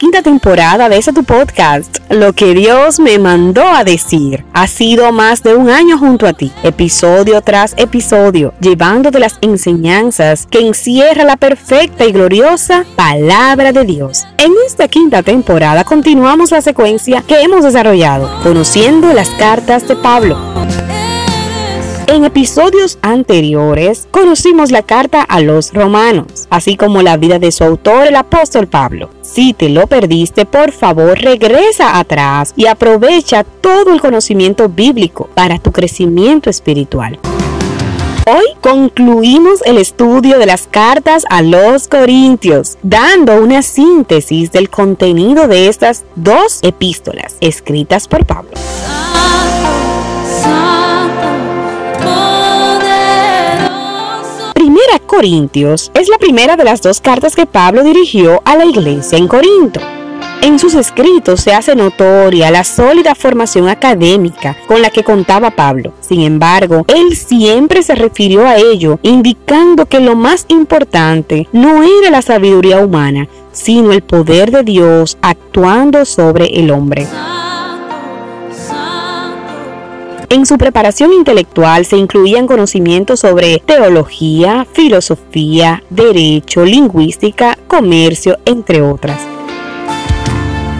Quinta temporada de ese tu podcast, Lo que Dios me mandó a decir. Ha sido más de un año junto a ti, episodio tras episodio, llevándote las enseñanzas que encierra la perfecta y gloriosa palabra de Dios. En esta quinta temporada continuamos la secuencia que hemos desarrollado, conociendo las cartas de Pablo. En episodios anteriores conocimos la carta a los romanos, así como la vida de su autor, el apóstol Pablo. Si te lo perdiste, por favor regresa atrás y aprovecha todo el conocimiento bíblico para tu crecimiento espiritual. Hoy concluimos el estudio de las cartas a los Corintios, dando una síntesis del contenido de estas dos epístolas escritas por Pablo. Corintios es la primera de las dos cartas que Pablo dirigió a la iglesia en Corinto. En sus escritos se hace notoria la sólida formación académica con la que contaba Pablo. Sin embargo, él siempre se refirió a ello, indicando que lo más importante no era la sabiduría humana, sino el poder de Dios actuando sobre el hombre. En su preparación intelectual se incluían conocimientos sobre teología, filosofía, derecho, lingüística, comercio, entre otras.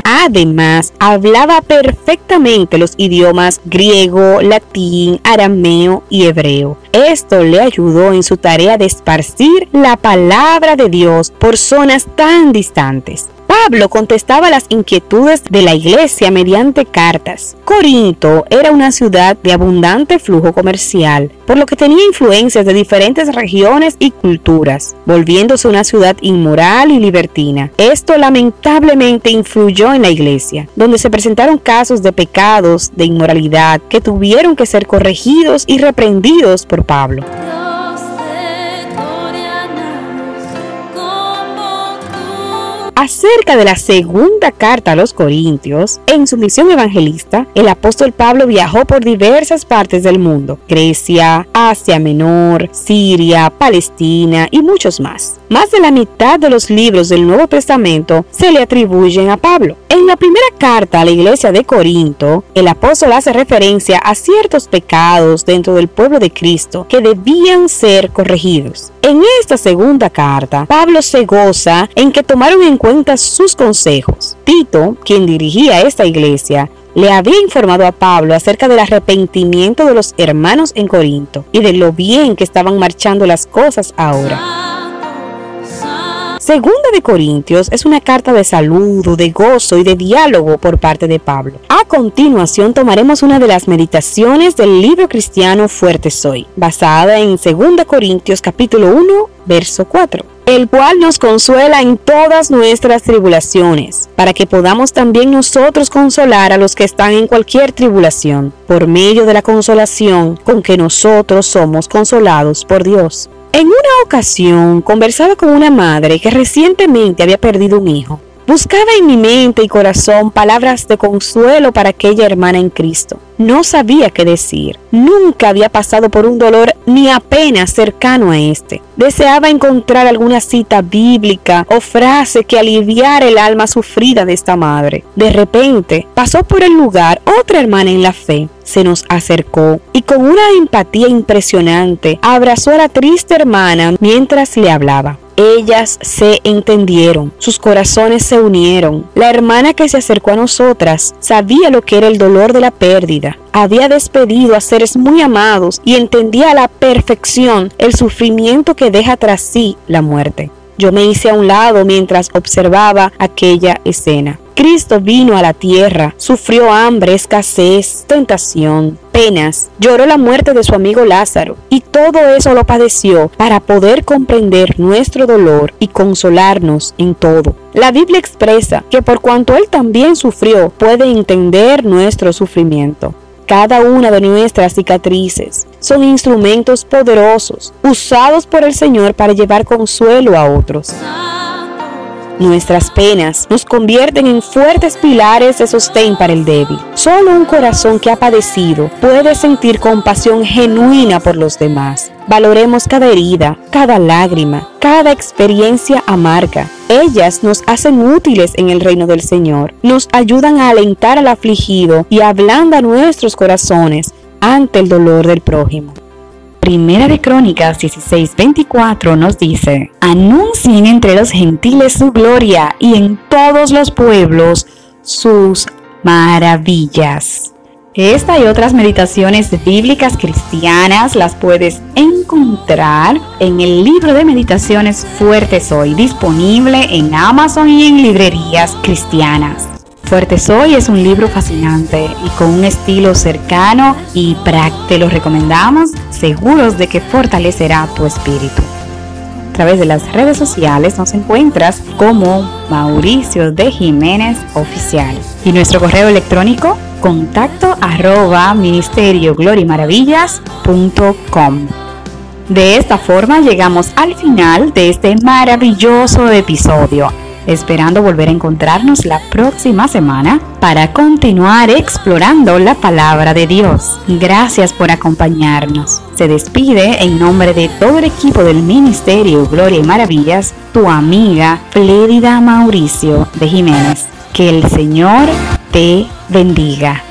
Además, hablaba perfectamente los idiomas griego, latín, arameo y hebreo. Esto le ayudó en su tarea de esparcir la palabra de Dios por zonas tan distantes. Pablo contestaba las inquietudes de la iglesia mediante cartas. Corinto era una ciudad de abundante flujo comercial, por lo que tenía influencias de diferentes regiones y culturas, volviéndose una ciudad inmoral y libertina. Esto lamentablemente influyó en la iglesia, donde se presentaron casos de pecados, de inmoralidad, que tuvieron que ser corregidos y reprendidos por Pablo. Acerca de la segunda carta a los Corintios, en su misión evangelista, el apóstol Pablo viajó por diversas partes del mundo, Grecia, Asia Menor, Siria, Palestina y muchos más. Más de la mitad de los libros del Nuevo Testamento se le atribuyen a Pablo. En la primera carta a la iglesia de Corinto, el apóstol hace referencia a ciertos pecados dentro del pueblo de Cristo que debían ser corregidos. En esta segunda carta, Pablo se goza en que tomaron en cuenta sus consejos. Tito, quien dirigía esta iglesia, le había informado a Pablo acerca del arrepentimiento de los hermanos en Corinto y de lo bien que estaban marchando las cosas ahora. Segunda de Corintios es una carta de saludo, de gozo y de diálogo por parte de Pablo. A continuación tomaremos una de las meditaciones del libro cristiano Fuerte Soy, basada en 2 Corintios capítulo 1, verso 4 el cual nos consuela en todas nuestras tribulaciones, para que podamos también nosotros consolar a los que están en cualquier tribulación, por medio de la consolación con que nosotros somos consolados por Dios. En una ocasión conversaba con una madre que recientemente había perdido un hijo. Buscaba en mi mente y corazón palabras de consuelo para aquella hermana en Cristo. No sabía qué decir. Nunca había pasado por un dolor ni apenas cercano a este. Deseaba encontrar alguna cita bíblica o frase que aliviara el alma sufrida de esta madre. De repente pasó por el lugar otra hermana en la fe. Se nos acercó y con una empatía impresionante abrazó a la triste hermana mientras le hablaba. Ellas se entendieron, sus corazones se unieron. La hermana que se acercó a nosotras sabía lo que era el dolor de la pérdida. Había despedido a seres muy amados y entendía a la perfección el sufrimiento que deja tras sí la muerte. Yo me hice a un lado mientras observaba aquella escena. Cristo vino a la tierra, sufrió hambre, escasez, tentación, penas, lloró la muerte de su amigo Lázaro y todo eso lo padeció para poder comprender nuestro dolor y consolarnos en todo. La Biblia expresa que por cuanto Él también sufrió, puede entender nuestro sufrimiento. Cada una de nuestras cicatrices son instrumentos poderosos usados por el Señor para llevar consuelo a otros. Nuestras penas nos convierten en fuertes pilares de sostén para el débil. Solo un corazón que ha padecido puede sentir compasión genuina por los demás. Valoremos cada herida, cada lágrima, cada experiencia amarga. Ellas nos hacen útiles en el reino del Señor, nos ayudan a alentar al afligido y ablandan nuestros corazones ante el dolor del prójimo. Primera de Crónicas 16:24 nos dice, anuncien entre los gentiles su gloria y en todos los pueblos sus maravillas. Esta y otras meditaciones bíblicas cristianas las puedes encontrar en el libro de meditaciones Fuertes Hoy, disponible en Amazon y en librerías cristianas. Fuerte Soy es un libro fascinante y con un estilo cercano y práctico. Te lo recomendamos, seguros de que fortalecerá tu espíritu. A través de las redes sociales nos encuentras como Mauricio de Jiménez Oficial. Y nuestro correo electrónico contacto arroba ministerio De esta forma llegamos al final de este maravilloso episodio esperando volver a encontrarnos la próxima semana para continuar explorando la palabra de Dios. Gracias por acompañarnos. Se despide en nombre de todo el equipo del Ministerio Gloria y Maravillas, tu amiga Flédida Mauricio de Jiménez. Que el Señor te bendiga.